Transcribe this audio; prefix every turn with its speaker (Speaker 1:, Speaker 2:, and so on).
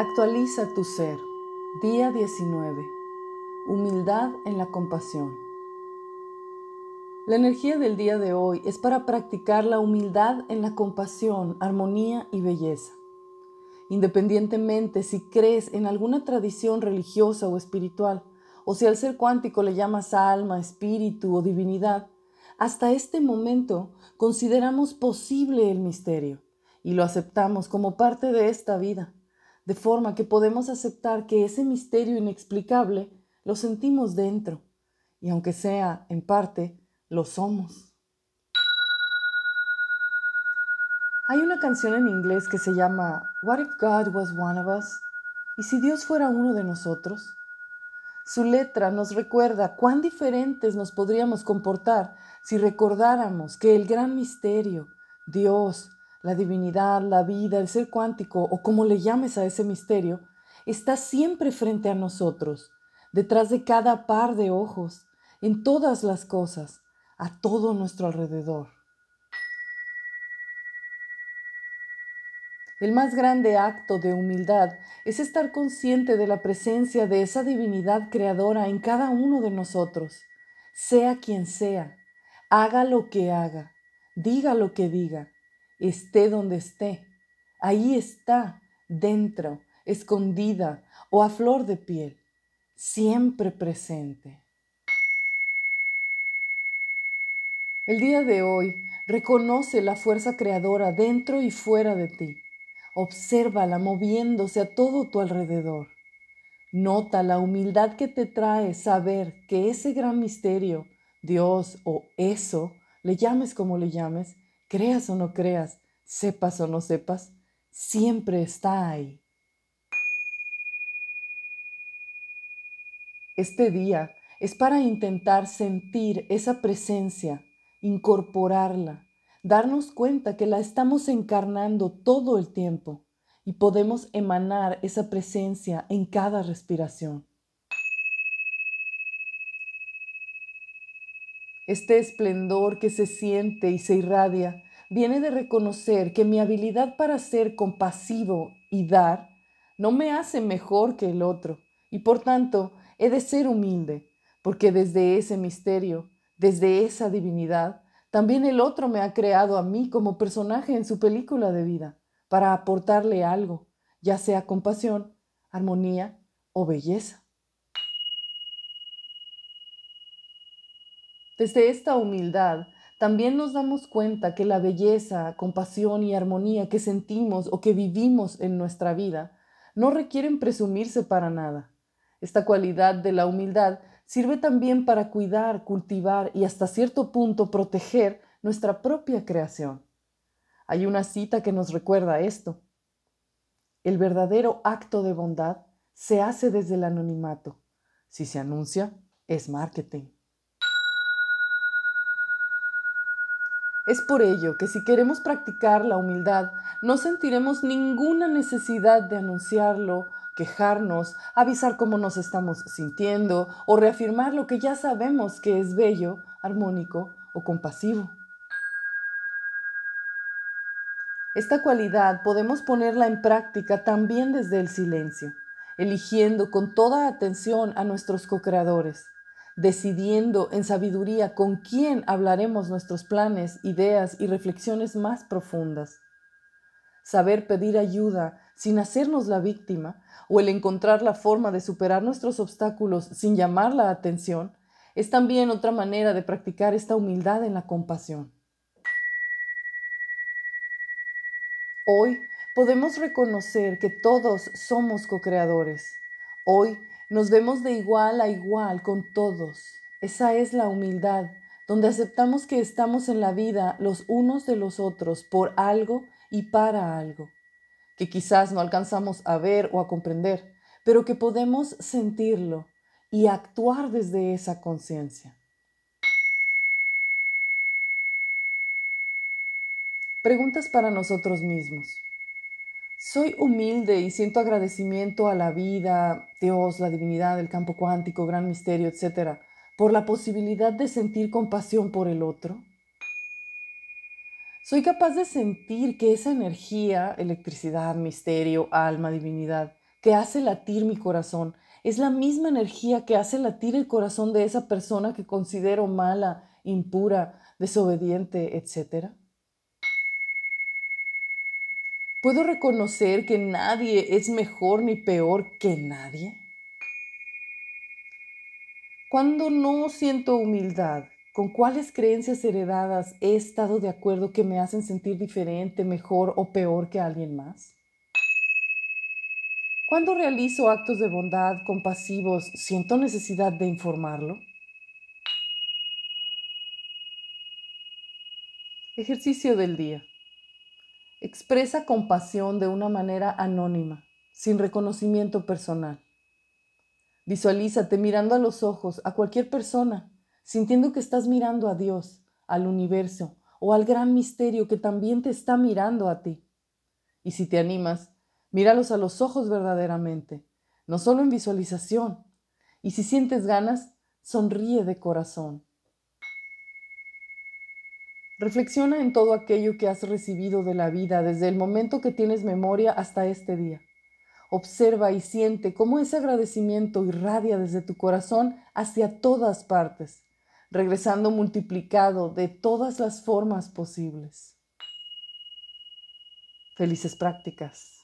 Speaker 1: Actualiza tu ser. Día 19. Humildad en la compasión. La energía del día de hoy es para practicar la humildad en la compasión, armonía y belleza. Independientemente si crees en alguna tradición religiosa o espiritual, o si al ser cuántico le llamas alma, espíritu o divinidad, hasta este momento consideramos posible el misterio y lo aceptamos como parte de esta vida, de forma que podemos aceptar que ese misterio inexplicable lo sentimos dentro y aunque sea en parte, lo somos. Hay una canción en inglés que se llama What if God was one of us? ¿Y si Dios fuera uno de nosotros? Su letra nos recuerda cuán diferentes nos podríamos comportar si recordáramos que el gran misterio, Dios, la divinidad, la vida, el ser cuántico o como le llames a ese misterio, está siempre frente a nosotros, detrás de cada par de ojos, en todas las cosas, a todo nuestro alrededor. El más grande acto de humildad es estar consciente de la presencia de esa divinidad creadora en cada uno de nosotros, sea quien sea, haga lo que haga, diga lo que diga, esté donde esté. Ahí está, dentro, escondida o a flor de piel, siempre presente. El día de hoy reconoce la fuerza creadora dentro y fuera de ti Obsérvala moviéndose a todo tu alrededor. Nota la humildad que te trae saber que ese gran misterio, Dios o eso, le llames como le llames, creas o no creas, sepas o no sepas, siempre está ahí. Este día es para intentar sentir esa presencia, incorporarla, darnos cuenta que la estamos encarnando todo el tiempo y podemos emanar esa presencia en cada respiración. Este esplendor que se siente y se irradia viene de reconocer que mi habilidad para ser compasivo y dar no me hace mejor que el otro y por tanto he de ser humilde, porque desde ese misterio, desde esa divinidad, también el otro me ha creado a mí como personaje en su película de vida para aportarle algo, ya sea compasión, armonía o belleza. Desde esta humildad, también nos damos cuenta que la belleza, compasión y armonía que sentimos o que vivimos en nuestra vida no requieren presumirse para nada. Esta cualidad de la humildad sirve también para cuidar, cultivar y hasta cierto punto proteger nuestra propia creación. Hay una cita que nos recuerda esto. El verdadero acto de bondad se hace desde el anonimato. Si se anuncia, es marketing. Es por ello que si queremos practicar la humildad, no sentiremos ninguna necesidad de anunciarlo quejarnos, avisar cómo nos estamos sintiendo o reafirmar lo que ya sabemos que es bello, armónico o compasivo. Esta cualidad podemos ponerla en práctica también desde el silencio, eligiendo con toda atención a nuestros co-creadores, decidiendo en sabiduría con quién hablaremos nuestros planes, ideas y reflexiones más profundas. Saber pedir ayuda sin hacernos la víctima o el encontrar la forma de superar nuestros obstáculos sin llamar la atención, es también otra manera de practicar esta humildad en la compasión. Hoy podemos reconocer que todos somos co-creadores. Hoy nos vemos de igual a igual con todos. Esa es la humildad, donde aceptamos que estamos en la vida los unos de los otros por algo y para algo que quizás no alcanzamos a ver o a comprender, pero que podemos sentirlo y actuar desde esa conciencia. Preguntas para nosotros mismos. Soy humilde y siento agradecimiento a la vida, Dios, la divinidad, el campo cuántico, gran misterio, etc., por la posibilidad de sentir compasión por el otro. Soy capaz de sentir que esa energía, electricidad, misterio, alma, divinidad, que hace latir mi corazón. Es la misma energía que hace latir el corazón de esa persona que considero mala, impura, desobediente, etc. ¿Puedo reconocer que nadie es mejor ni peor que nadie? Cuando no siento humildad, ¿con cuáles creencias heredadas he estado de acuerdo que me hacen sentir diferente, mejor o peor que alguien más? Cuando realizo actos de bondad compasivos, ¿siento necesidad de informarlo? Ejercicio del día. Expresa compasión de una manera anónima, sin reconocimiento personal. Visualízate mirando a los ojos a cualquier persona, sintiendo que estás mirando a Dios, al universo o al gran misterio que también te está mirando a ti. Y si te animas, míralos a los ojos verdaderamente, no solo en visualización. Y si sientes ganas, sonríe de corazón. Reflexiona en todo aquello que has recibido de la vida desde el momento que tienes memoria hasta este día. Observa y siente cómo ese agradecimiento irradia desde tu corazón hacia todas partes, regresando multiplicado de todas las formas posibles. Felices prácticas.